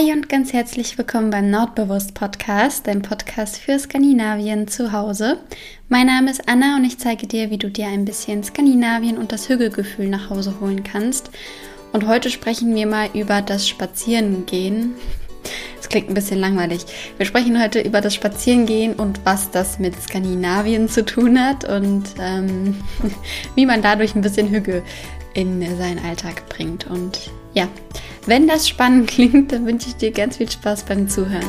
Hi und ganz herzlich willkommen beim Nordbewusst Podcast, dein Podcast für Skandinavien zu Hause. Mein Name ist Anna und ich zeige dir, wie du dir ein bisschen Skandinavien und das Hügelgefühl nach Hause holen kannst. Und heute sprechen wir mal über das Spazierengehen. Das klingt ein bisschen langweilig. Wir sprechen heute über das Spazierengehen und was das mit Skandinavien zu tun hat und ähm, wie man dadurch ein bisschen Hügel in seinen Alltag bringt. Und ja, wenn das spannend klingt, dann wünsche ich dir ganz viel Spaß beim Zuhören.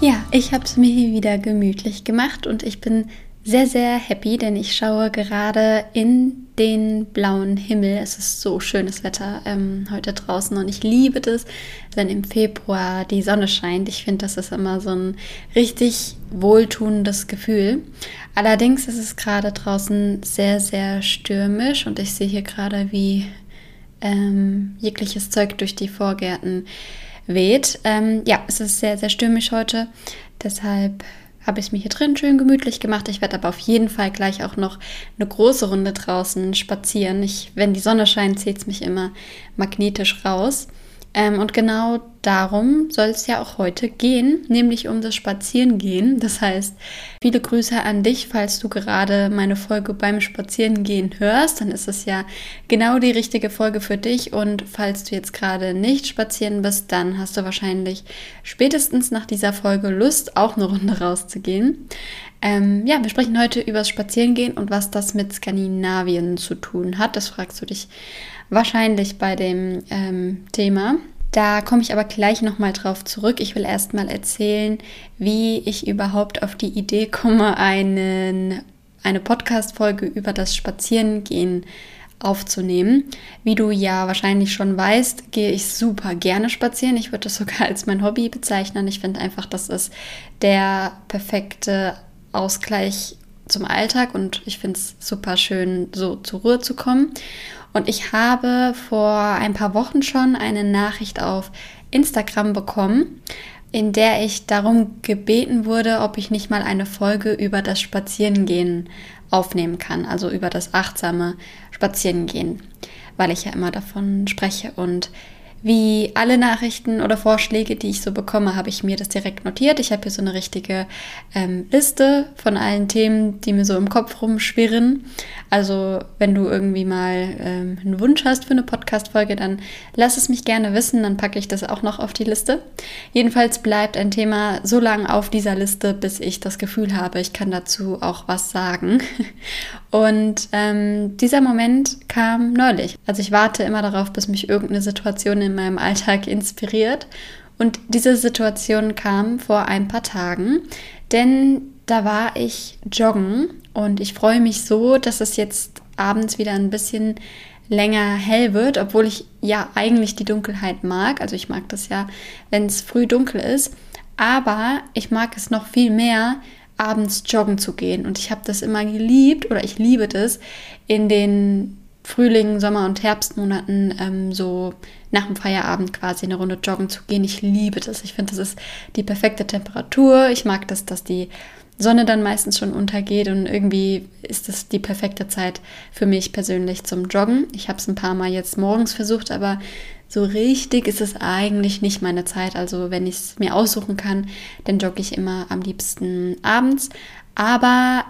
Ja, ich habe es mir hier wieder gemütlich gemacht und ich bin sehr, sehr happy, denn ich schaue gerade in den blauen Himmel. Es ist so schönes Wetter ähm, heute draußen und ich liebe das, wenn im Februar die Sonne scheint. Ich finde, das ist immer so ein richtig wohltuendes Gefühl. Allerdings ist es gerade draußen sehr, sehr stürmisch und ich sehe hier gerade, wie ähm, jegliches Zeug durch die Vorgärten weht. Ähm, ja, es ist sehr, sehr stürmisch heute. Deshalb habe ich es mir hier drin schön gemütlich gemacht. Ich werde aber auf jeden Fall gleich auch noch eine große Runde draußen spazieren. Ich, wenn die Sonne scheint, zieht es mich immer magnetisch raus. Ähm, und genau darum soll es ja auch heute gehen, nämlich um das Spazierengehen. Das heißt, viele Grüße an dich, falls du gerade meine Folge beim Spazierengehen hörst, dann ist es ja genau die richtige Folge für dich. Und falls du jetzt gerade nicht spazieren bist, dann hast du wahrscheinlich spätestens nach dieser Folge Lust, auch eine Runde rauszugehen. Ähm, ja, wir sprechen heute über das Spazierengehen und was das mit Skandinavien zu tun hat. Das fragst du dich wahrscheinlich bei dem ähm, Thema. Da komme ich aber gleich nochmal drauf zurück. Ich will erstmal erzählen, wie ich überhaupt auf die Idee komme, einen, eine Podcast-Folge über das Spazierengehen aufzunehmen. Wie du ja wahrscheinlich schon weißt, gehe ich super gerne spazieren. Ich würde das sogar als mein Hobby bezeichnen. Ich finde einfach, das ist der perfekte Ausgleich zum Alltag und ich finde es super schön, so zur Ruhe zu kommen. Und ich habe vor ein paar Wochen schon eine Nachricht auf Instagram bekommen, in der ich darum gebeten wurde, ob ich nicht mal eine Folge über das Spazierengehen aufnehmen kann, also über das achtsame Spazierengehen, weil ich ja immer davon spreche und wie alle Nachrichten oder Vorschläge, die ich so bekomme, habe ich mir das direkt notiert. Ich habe hier so eine richtige ähm, Liste von allen Themen, die mir so im Kopf rumschwirren. Also wenn du irgendwie mal ähm, einen Wunsch hast für eine Podcast-Folge, dann lass es mich gerne wissen, dann packe ich das auch noch auf die Liste. Jedenfalls bleibt ein Thema so lange auf dieser Liste, bis ich das Gefühl habe, ich kann dazu auch was sagen. Und ähm, dieser Moment kam neulich. Also ich warte immer darauf, bis mich irgendeine Situation in meinem Alltag inspiriert. Und diese Situation kam vor ein paar Tagen, denn da war ich joggen und ich freue mich so, dass es jetzt abends wieder ein bisschen länger hell wird, obwohl ich ja eigentlich die Dunkelheit mag. Also ich mag das ja, wenn es früh dunkel ist. Aber ich mag es noch viel mehr, abends joggen zu gehen. Und ich habe das immer geliebt oder ich liebe das in den Frühling, Sommer und Herbstmonaten ähm, so nach dem Feierabend quasi eine Runde joggen zu gehen. Ich liebe das. Ich finde, das ist die perfekte Temperatur. Ich mag das, dass die Sonne dann meistens schon untergeht und irgendwie ist das die perfekte Zeit für mich persönlich zum Joggen. Ich habe es ein paar Mal jetzt morgens versucht, aber so richtig ist es eigentlich nicht meine Zeit. Also wenn ich es mir aussuchen kann, dann jogge ich immer am liebsten abends. Aber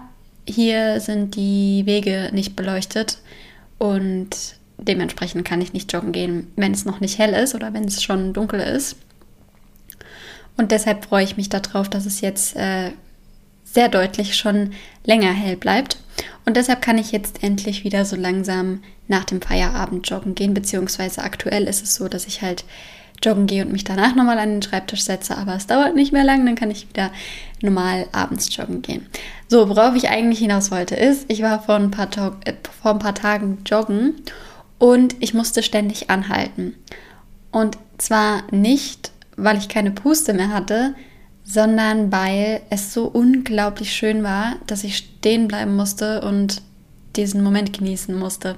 hier sind die Wege nicht beleuchtet und dementsprechend kann ich nicht joggen gehen, wenn es noch nicht hell ist oder wenn es schon dunkel ist. Und deshalb freue ich mich darauf, dass es jetzt äh, sehr deutlich schon länger hell bleibt. Und deshalb kann ich jetzt endlich wieder so langsam nach dem Feierabend joggen gehen, beziehungsweise aktuell ist es so, dass ich halt joggen gehe und mich danach nochmal an den Schreibtisch setze, aber es dauert nicht mehr lang, dann kann ich wieder normal abends joggen gehen. So, worauf ich eigentlich hinaus wollte, ist, ich war vor ein paar, äh, vor ein paar Tagen joggen und ich musste ständig anhalten. Und zwar nicht, weil ich keine Puste mehr hatte, sondern weil es so unglaublich schön war, dass ich stehen bleiben musste und diesen Moment genießen musste.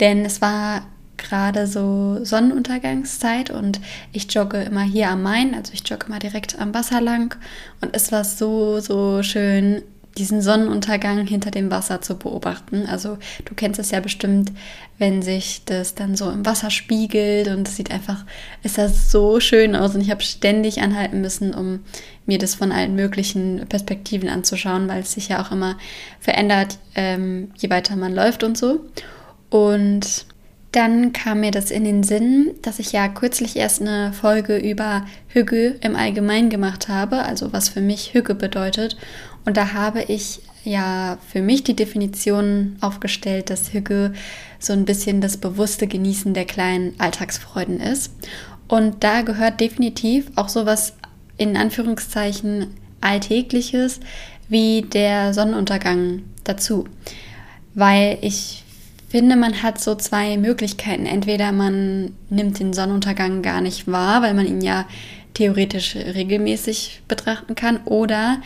Denn es war gerade so Sonnenuntergangszeit und ich jogge immer hier am Main, also ich jogge immer direkt am Wasser lang und es war so, so schön diesen Sonnenuntergang hinter dem Wasser zu beobachten. Also du kennst es ja bestimmt, wenn sich das dann so im Wasser spiegelt und es sieht einfach, ist das so schön aus und ich habe ständig anhalten müssen, um mir das von allen möglichen Perspektiven anzuschauen, weil es sich ja auch immer verändert, ähm, je weiter man läuft und so. Und dann kam mir das in den Sinn, dass ich ja kürzlich erst eine Folge über Hügge im Allgemeinen gemacht habe, also was für mich Hügge bedeutet. Und da habe ich ja für mich die Definition aufgestellt, dass Hügge so ein bisschen das bewusste Genießen der kleinen Alltagsfreuden ist. Und da gehört definitiv auch sowas in Anführungszeichen Alltägliches wie der Sonnenuntergang dazu. Weil ich finde, man hat so zwei Möglichkeiten. Entweder man nimmt den Sonnenuntergang gar nicht wahr, weil man ihn ja theoretisch regelmäßig betrachten kann, oder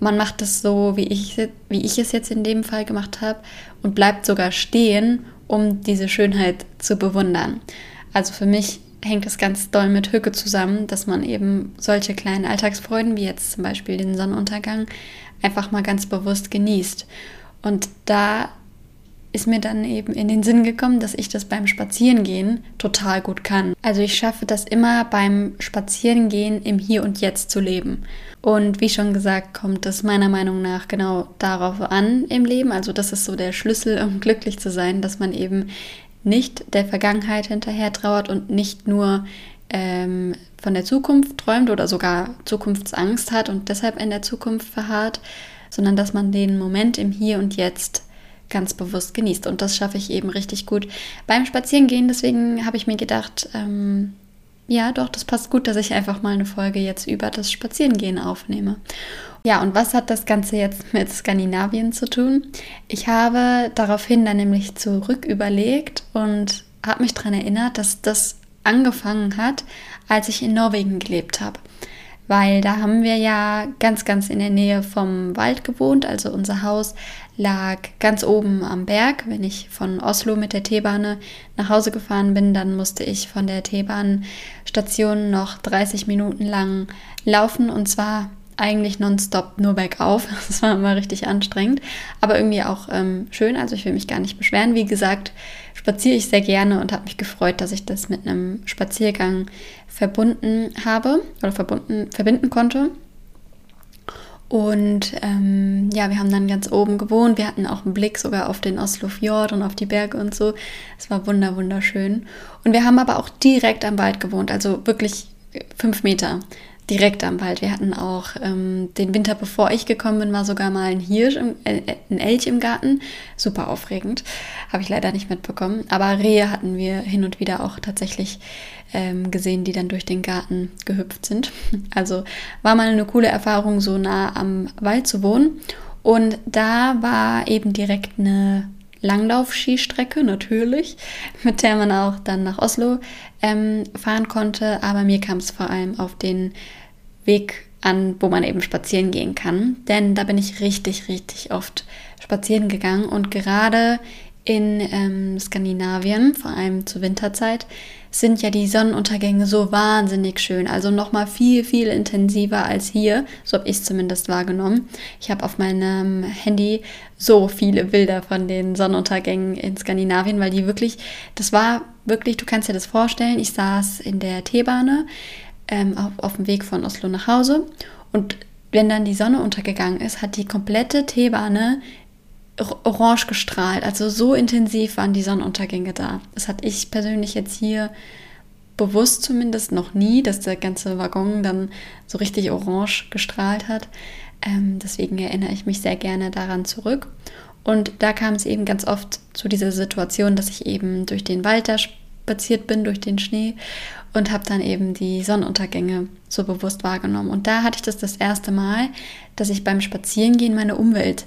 man macht es so, wie ich, wie ich es jetzt in dem Fall gemacht habe und bleibt sogar stehen, um diese Schönheit zu bewundern. Also für mich hängt es ganz doll mit Hücke zusammen, dass man eben solche kleinen Alltagsfreuden, wie jetzt zum Beispiel den Sonnenuntergang, einfach mal ganz bewusst genießt. Und da ist mir dann eben in den Sinn gekommen, dass ich das beim Spazierengehen total gut kann. Also ich schaffe das immer beim Spazierengehen im Hier und Jetzt zu leben. Und wie schon gesagt, kommt es meiner Meinung nach genau darauf an im Leben. Also das ist so der Schlüssel, um glücklich zu sein, dass man eben nicht der Vergangenheit hinterher trauert und nicht nur ähm, von der Zukunft träumt oder sogar Zukunftsangst hat und deshalb in der Zukunft verharrt, sondern dass man den Moment im Hier und Jetzt ganz bewusst genießt. Und das schaffe ich eben richtig gut beim Spazierengehen. Deswegen habe ich mir gedacht, ähm, ja, doch, das passt gut, dass ich einfach mal eine Folge jetzt über das Spazierengehen aufnehme. Ja, und was hat das Ganze jetzt mit Skandinavien zu tun? Ich habe daraufhin dann nämlich zurück überlegt und habe mich daran erinnert, dass das angefangen hat, als ich in Norwegen gelebt habe weil da haben wir ja ganz, ganz in der Nähe vom Wald gewohnt. Also unser Haus lag ganz oben am Berg. Wenn ich von Oslo mit der T-Bahn nach Hause gefahren bin, dann musste ich von der T-Bahn-Station noch 30 Minuten lang laufen und zwar eigentlich nonstop nur bergauf. Das war immer richtig anstrengend, aber irgendwie auch ähm, schön. Also ich will mich gar nicht beschweren. Wie gesagt, spaziere ich sehr gerne und habe mich gefreut, dass ich das mit einem Spaziergang verbunden habe oder verbunden, verbinden konnte. Und ähm, ja, wir haben dann ganz oben gewohnt. Wir hatten auch einen Blick sogar auf den Oslo Fjord und auf die Berge und so. Es war wunder wunderschön. Und wir haben aber auch direkt am Wald gewohnt, also wirklich fünf Meter direkt am Wald. Wir hatten auch ähm, den Winter, bevor ich gekommen bin, war sogar mal ein Hirsch, im, äh, ein Elch im Garten. Super aufregend. Habe ich leider nicht mitbekommen. Aber Rehe hatten wir hin und wieder auch tatsächlich ähm, gesehen, die dann durch den Garten gehüpft sind. Also war mal eine coole Erfahrung, so nah am Wald zu wohnen. Und da war eben direkt eine Langlauf-Skistrecke natürlich, mit der man auch dann nach Oslo ähm, fahren konnte. Aber mir kam es vor allem auf den Weg an, wo man eben spazieren gehen kann. Denn da bin ich richtig, richtig oft spazieren gegangen und gerade in ähm, Skandinavien, vor allem zur Winterzeit, sind ja die Sonnenuntergänge so wahnsinnig schön. Also nochmal viel, viel intensiver als hier. So habe ich es zumindest wahrgenommen. Ich habe auf meinem Handy so viele Bilder von den Sonnenuntergängen in Skandinavien, weil die wirklich, das war wirklich, du kannst dir das vorstellen, ich saß in der Teebahne ähm, auf, auf dem Weg von Oslo nach Hause und wenn dann die Sonne untergegangen ist, hat die komplette Teebahne orange gestrahlt. Also so intensiv waren die Sonnenuntergänge da. Das hatte ich persönlich jetzt hier bewusst zumindest noch nie, dass der ganze Waggon dann so richtig orange gestrahlt hat. Ähm, deswegen erinnere ich mich sehr gerne daran zurück. Und da kam es eben ganz oft zu dieser Situation, dass ich eben durch den Wald da spaziert bin, durch den Schnee und habe dann eben die Sonnenuntergänge so bewusst wahrgenommen. Und da hatte ich das das erste Mal, dass ich beim Spazierengehen meine Umwelt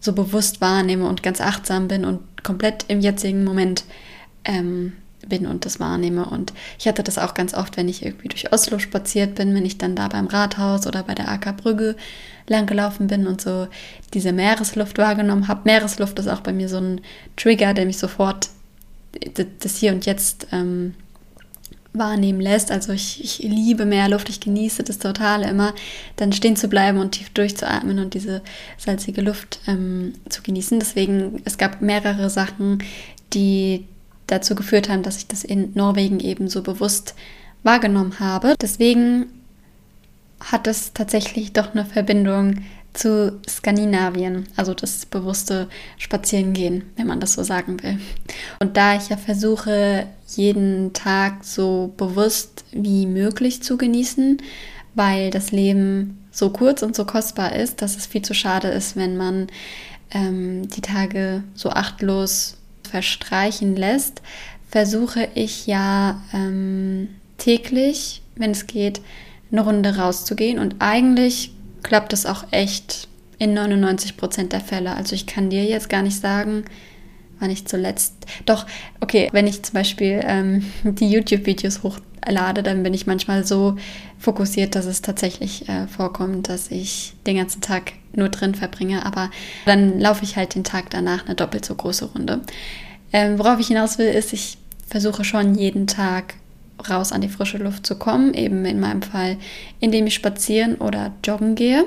so bewusst wahrnehme und ganz achtsam bin und komplett im jetzigen Moment ähm, bin und das wahrnehme. Und ich hatte das auch ganz oft, wenn ich irgendwie durch Oslo spaziert bin, wenn ich dann da beim Rathaus oder bei der Ackerbrücke lang gelaufen bin und so diese Meeresluft wahrgenommen habe. Meeresluft ist auch bei mir so ein Trigger, der mich sofort das Hier und Jetzt ähm, wahrnehmen lässt. Also ich, ich liebe Meerluft, ich genieße das total immer, dann stehen zu bleiben und tief durchzuatmen und diese salzige Luft ähm, zu genießen. Deswegen, es gab mehrere Sachen, die dazu geführt haben, dass ich das in Norwegen eben so bewusst wahrgenommen habe. Deswegen hat es tatsächlich doch eine Verbindung zu Skandinavien, also das bewusste Spazierengehen, wenn man das so sagen will. Und da ich ja versuche, jeden Tag so bewusst wie möglich zu genießen, weil das Leben so kurz und so kostbar ist, dass es viel zu schade ist, wenn man ähm, die Tage so achtlos verstreichen lässt, versuche ich ja ähm, täglich, wenn es geht, eine Runde rauszugehen. Und eigentlich klappt es auch echt in 99 Prozent der Fälle. Also ich kann dir jetzt gar nicht sagen, wann ich zuletzt. Doch, okay, wenn ich zum Beispiel ähm, die YouTube-Videos hochlade, dann bin ich manchmal so fokussiert, dass es tatsächlich äh, vorkommt, dass ich den ganzen Tag nur drin verbringe. Aber dann laufe ich halt den Tag danach eine doppelt so große Runde. Ähm, worauf ich hinaus will, ist, ich versuche schon jeden Tag raus an die frische Luft zu kommen, eben in meinem Fall, indem ich spazieren oder joggen gehe.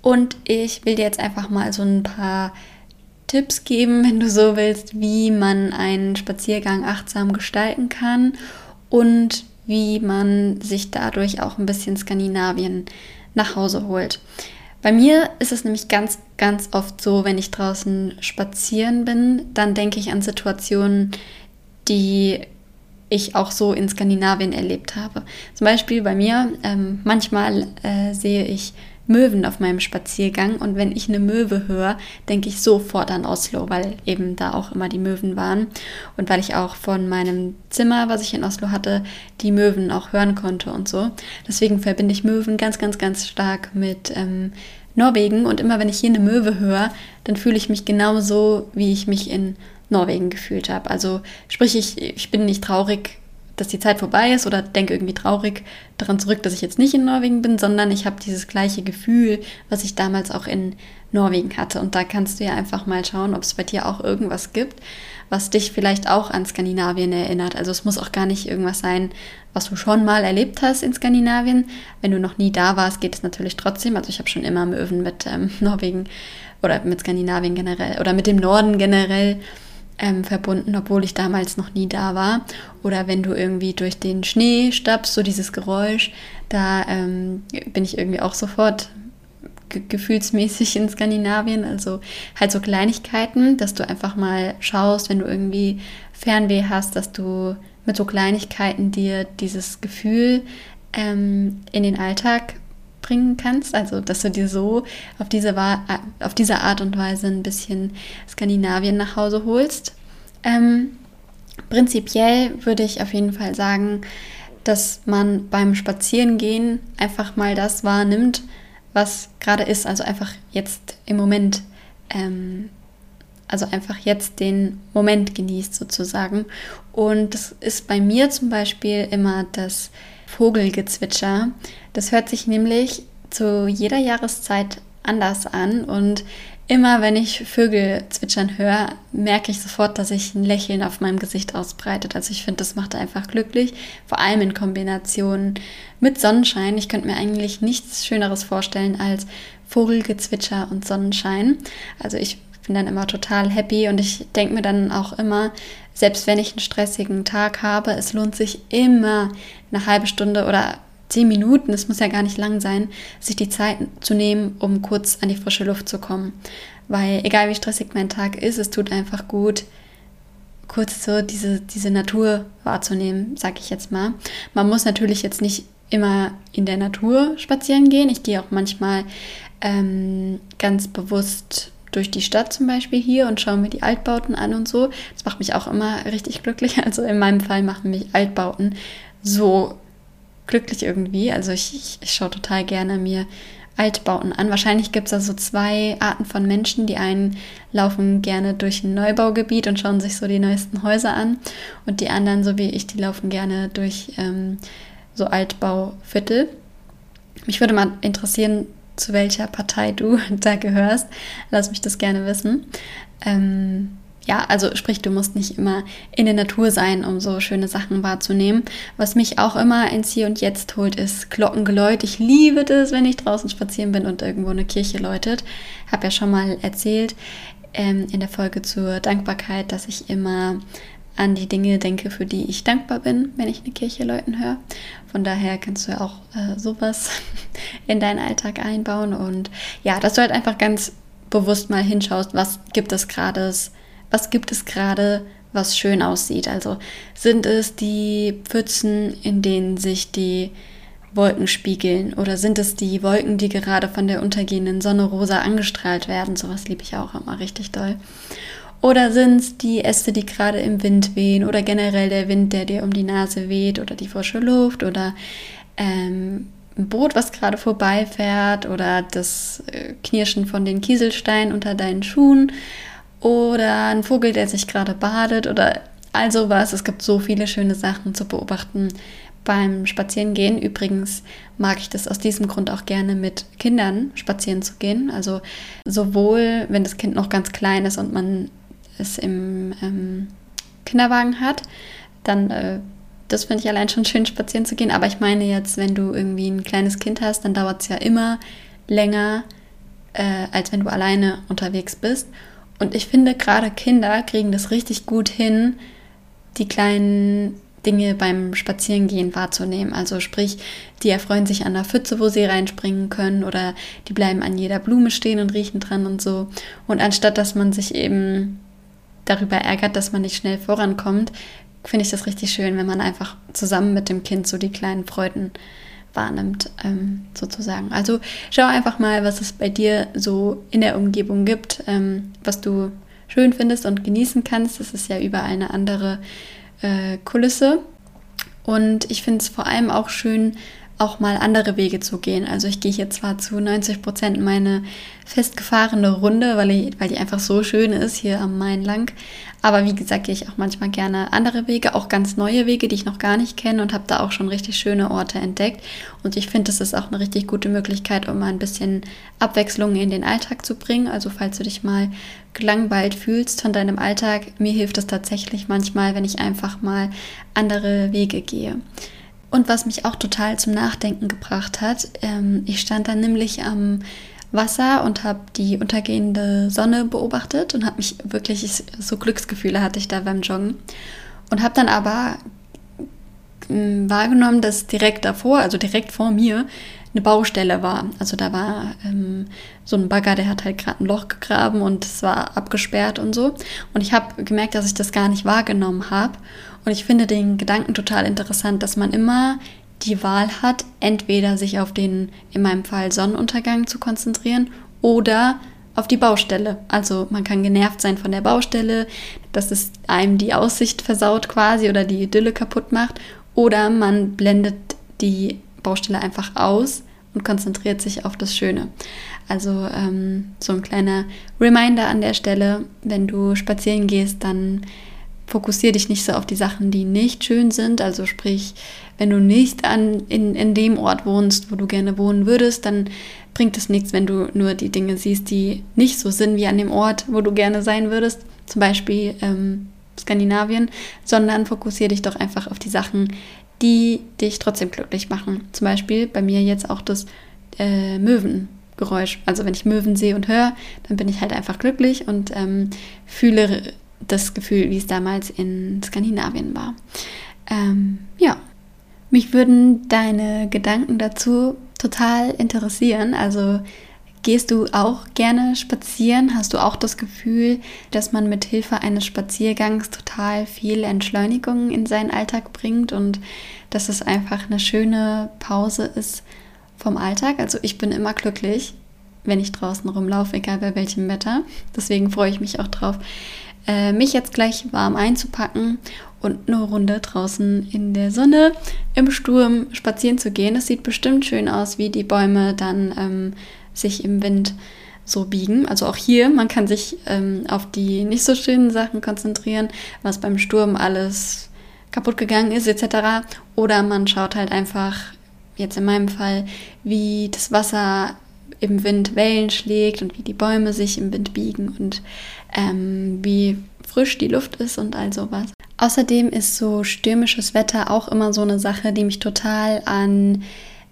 Und ich will dir jetzt einfach mal so ein paar Tipps geben, wenn du so willst, wie man einen Spaziergang achtsam gestalten kann und wie man sich dadurch auch ein bisschen Skandinavien nach Hause holt. Bei mir ist es nämlich ganz, ganz oft so, wenn ich draußen spazieren bin, dann denke ich an Situationen, die ich auch so in Skandinavien erlebt habe. Zum Beispiel bei mir, ähm, manchmal äh, sehe ich Möwen auf meinem Spaziergang und wenn ich eine Möwe höre, denke ich sofort an Oslo, weil eben da auch immer die Möwen waren und weil ich auch von meinem Zimmer, was ich in Oslo hatte, die Möwen auch hören konnte und so. Deswegen verbinde ich Möwen ganz, ganz, ganz stark mit ähm, Norwegen und immer wenn ich hier eine Möwe höre, dann fühle ich mich genauso, wie ich mich in Norwegen gefühlt habe. Also sprich, ich, ich bin nicht traurig, dass die Zeit vorbei ist oder denke irgendwie traurig daran zurück, dass ich jetzt nicht in Norwegen bin, sondern ich habe dieses gleiche Gefühl, was ich damals auch in Norwegen hatte. Und da kannst du ja einfach mal schauen, ob es bei dir auch irgendwas gibt, was dich vielleicht auch an Skandinavien erinnert. Also es muss auch gar nicht irgendwas sein, was du schon mal erlebt hast in Skandinavien. Wenn du noch nie da warst, geht es natürlich trotzdem. Also ich habe schon immer Möwen mit ähm, Norwegen oder mit Skandinavien generell oder mit dem Norden generell ähm, verbunden, obwohl ich damals noch nie da war. Oder wenn du irgendwie durch den Schnee stapfst, so dieses Geräusch, da ähm, bin ich irgendwie auch sofort ge gefühlsmäßig in Skandinavien. Also halt so Kleinigkeiten, dass du einfach mal schaust, wenn du irgendwie Fernweh hast, dass du mit so Kleinigkeiten dir dieses Gefühl ähm, in den Alltag bringen kannst. Also, dass du dir so auf diese, auf diese Art und Weise ein bisschen Skandinavien nach Hause holst. Ähm, prinzipiell würde ich auf jeden Fall sagen, dass man beim Spazierengehen einfach mal das wahrnimmt, was gerade ist. Also einfach jetzt im Moment, ähm, also einfach jetzt den Moment genießt sozusagen. Und das ist bei mir zum Beispiel immer das Vogelgezwitscher. Das hört sich nämlich zu jeder Jahreszeit anders an und immer wenn ich Vögel zwitschern höre, merke ich sofort, dass sich ein Lächeln auf meinem Gesicht ausbreitet. Also ich finde, das macht einfach glücklich, vor allem in Kombination mit Sonnenschein. Ich könnte mir eigentlich nichts Schöneres vorstellen als Vogelgezwitscher und Sonnenschein. Also ich bin dann immer total happy und ich denke mir dann auch immer, selbst wenn ich einen stressigen Tag habe, es lohnt sich immer eine halbe Stunde oder zehn Minuten, es muss ja gar nicht lang sein, sich die Zeit zu nehmen, um kurz an die frische Luft zu kommen. Weil egal wie stressig mein Tag ist, es tut einfach gut, kurz so diese, diese Natur wahrzunehmen, sag ich jetzt mal. Man muss natürlich jetzt nicht immer in der Natur spazieren gehen. Ich gehe auch manchmal ähm, ganz bewusst durch die Stadt zum Beispiel hier und schaue mir die Altbauten an und so. Das macht mich auch immer richtig glücklich. Also in meinem Fall machen mich Altbauten so glücklich irgendwie. Also ich, ich, ich schaue total gerne mir Altbauten an. Wahrscheinlich gibt es da so zwei Arten von Menschen. Die einen laufen gerne durch ein Neubaugebiet und schauen sich so die neuesten Häuser an. Und die anderen, so wie ich, die laufen gerne durch ähm, so Altbauviertel. Mich würde mal interessieren, zu welcher Partei du da gehörst. Lass mich das gerne wissen. Ähm, ja, also sprich, du musst nicht immer in der Natur sein, um so schöne Sachen wahrzunehmen. Was mich auch immer ins Hier und Jetzt holt, ist Glockengeläut. Ich liebe das, wenn ich draußen spazieren bin und irgendwo eine Kirche läutet. Hab ja schon mal erzählt ähm, in der Folge zur Dankbarkeit, dass ich immer an die Dinge denke, für die ich dankbar bin, wenn ich eine Kirche läuten höre. Von daher kannst du ja auch äh, sowas in deinen Alltag einbauen und ja, dass du halt einfach ganz bewusst mal hinschaust, was gibt es gerade was gibt es gerade, was schön aussieht. Also sind es die Pfützen, in denen sich die Wolken spiegeln oder sind es die Wolken, die gerade von der untergehenden Sonne rosa angestrahlt werden? Sowas liebe ich auch immer richtig doll. Oder sind es die Äste, die gerade im Wind wehen oder generell der Wind, der dir um die Nase weht oder die frische Luft oder ähm, ein Boot, was gerade vorbeifährt oder das äh, Knirschen von den Kieselsteinen unter deinen Schuhen oder ein Vogel, der sich gerade badet oder all sowas. Es gibt so viele schöne Sachen zu beobachten beim Spazierengehen. Übrigens mag ich das aus diesem Grund auch gerne mit Kindern spazieren zu gehen. Also sowohl, wenn das Kind noch ganz klein ist und man es im ähm, Kinderwagen hat, dann äh, das finde ich allein schon schön, spazieren zu gehen. Aber ich meine jetzt, wenn du irgendwie ein kleines Kind hast, dann dauert es ja immer länger, äh, als wenn du alleine unterwegs bist. Und ich finde, gerade Kinder kriegen das richtig gut hin, die kleinen Dinge beim Spazierengehen wahrzunehmen. Also sprich, die erfreuen sich an der Pfütze, wo sie reinspringen können oder die bleiben an jeder Blume stehen und riechen dran und so. Und anstatt dass man sich eben darüber ärgert, dass man nicht schnell vorankommt, finde ich das richtig schön, wenn man einfach zusammen mit dem Kind so die kleinen Freuden wahrnimmt, ähm, sozusagen. Also schau einfach mal, was es bei dir so in der Umgebung gibt, ähm, was du schön findest und genießen kannst. Das ist ja überall eine andere äh, Kulisse. Und ich finde es vor allem auch schön, auch mal andere Wege zu gehen. Also ich gehe hier zwar zu 90 Prozent meine festgefahrene Runde, weil, ich, weil die einfach so schön ist hier am Main lang. Aber wie gesagt, gehe ich auch manchmal gerne andere Wege, auch ganz neue Wege, die ich noch gar nicht kenne und habe da auch schon richtig schöne Orte entdeckt. Und ich finde, das ist auch eine richtig gute Möglichkeit, um mal ein bisschen Abwechslung in den Alltag zu bringen. Also falls du dich mal gelangweilt fühlst von deinem Alltag, mir hilft es tatsächlich manchmal, wenn ich einfach mal andere Wege gehe. Und was mich auch total zum Nachdenken gebracht hat, ähm, ich stand dann nämlich am Wasser und habe die untergehende Sonne beobachtet und habe mich wirklich, so Glücksgefühle hatte ich da beim Joggen. Und habe dann aber hm, wahrgenommen, dass direkt davor, also direkt vor mir, eine Baustelle war. Also da war ähm, so ein Bagger, der hat halt gerade ein Loch gegraben und es war abgesperrt und so. Und ich habe gemerkt, dass ich das gar nicht wahrgenommen habe. Und ich finde den Gedanken total interessant, dass man immer die Wahl hat, entweder sich auf den, in meinem Fall, Sonnenuntergang zu konzentrieren oder auf die Baustelle. Also man kann genervt sein von der Baustelle, dass es einem die Aussicht versaut quasi oder die Idylle kaputt macht. Oder man blendet die Baustelle einfach aus und konzentriert sich auf das Schöne. Also ähm, so ein kleiner Reminder an der Stelle, wenn du spazieren gehst, dann fokussiere dich nicht so auf die Sachen, die nicht schön sind. Also sprich, wenn du nicht an, in, in dem Ort wohnst, wo du gerne wohnen würdest, dann bringt es nichts, wenn du nur die Dinge siehst, die nicht so sind wie an dem Ort, wo du gerne sein würdest. Zum Beispiel ähm, Skandinavien, sondern fokussiere dich doch einfach auf die Sachen, die dich trotzdem glücklich machen. Zum Beispiel bei mir jetzt auch das äh, Möwengeräusch. Also wenn ich Möwen sehe und höre, dann bin ich halt einfach glücklich und ähm, fühle das Gefühl, wie es damals in Skandinavien war. Ähm, ja, mich würden deine Gedanken dazu total interessieren. Also gehst du auch gerne spazieren? Hast du auch das Gefühl, dass man mit Hilfe eines Spaziergangs total viel Entschleunigung in seinen Alltag bringt und dass es einfach eine schöne Pause ist vom Alltag? Also ich bin immer glücklich, wenn ich draußen rumlaufe, egal bei welchem Wetter. Deswegen freue ich mich auch drauf, äh, mich jetzt gleich warm einzupacken und eine Runde draußen in der Sonne im Sturm spazieren zu gehen. Es sieht bestimmt schön aus, wie die Bäume dann ähm, sich im Wind so biegen. Also auch hier, man kann sich ähm, auf die nicht so schönen Sachen konzentrieren, was beim Sturm alles kaputt gegangen ist etc. Oder man schaut halt einfach, jetzt in meinem Fall, wie das Wasser im Wind Wellen schlägt und wie die Bäume sich im Wind biegen und ähm, wie frisch die Luft ist und all sowas. Außerdem ist so stürmisches Wetter auch immer so eine Sache, die mich total an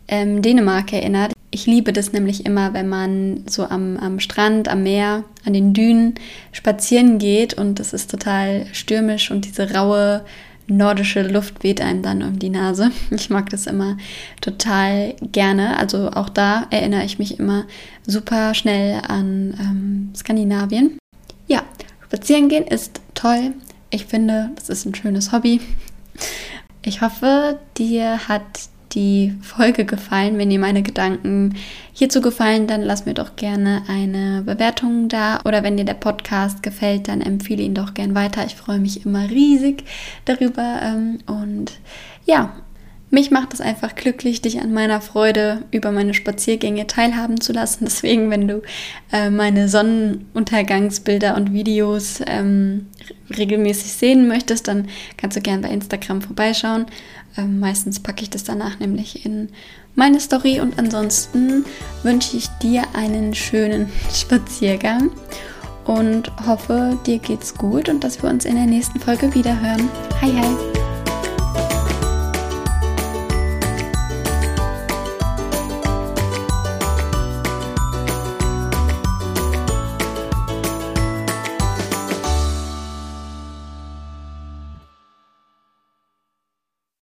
ähm, Dänemark erinnert. Ich liebe das nämlich immer, wenn man so am, am Strand, am Meer, an den Dünen spazieren geht und es ist total stürmisch und diese raue nordische Luft weht einem dann um die Nase. Ich mag das immer total gerne. Also auch da erinnere ich mich immer super schnell an ähm, Skandinavien. Spazieren gehen ist toll. Ich finde, das ist ein schönes Hobby. Ich hoffe, dir hat die Folge gefallen. Wenn dir meine Gedanken hierzu gefallen, dann lass mir doch gerne eine Bewertung da. Oder wenn dir der Podcast gefällt, dann empfehle ihn doch gern weiter. Ich freue mich immer riesig darüber. Ähm, und ja, mich macht es einfach glücklich, dich an meiner Freude über meine Spaziergänge teilhaben zu lassen. Deswegen, wenn du äh, meine Sonnenuntergangsbilder und Videos ähm, regelmäßig sehen möchtest, dann kannst du gerne bei Instagram vorbeischauen. Ähm, meistens packe ich das danach nämlich in meine Story und ansonsten wünsche ich dir einen schönen Spaziergang und hoffe, dir geht's gut und dass wir uns in der nächsten Folge wiederhören. Hi, hi!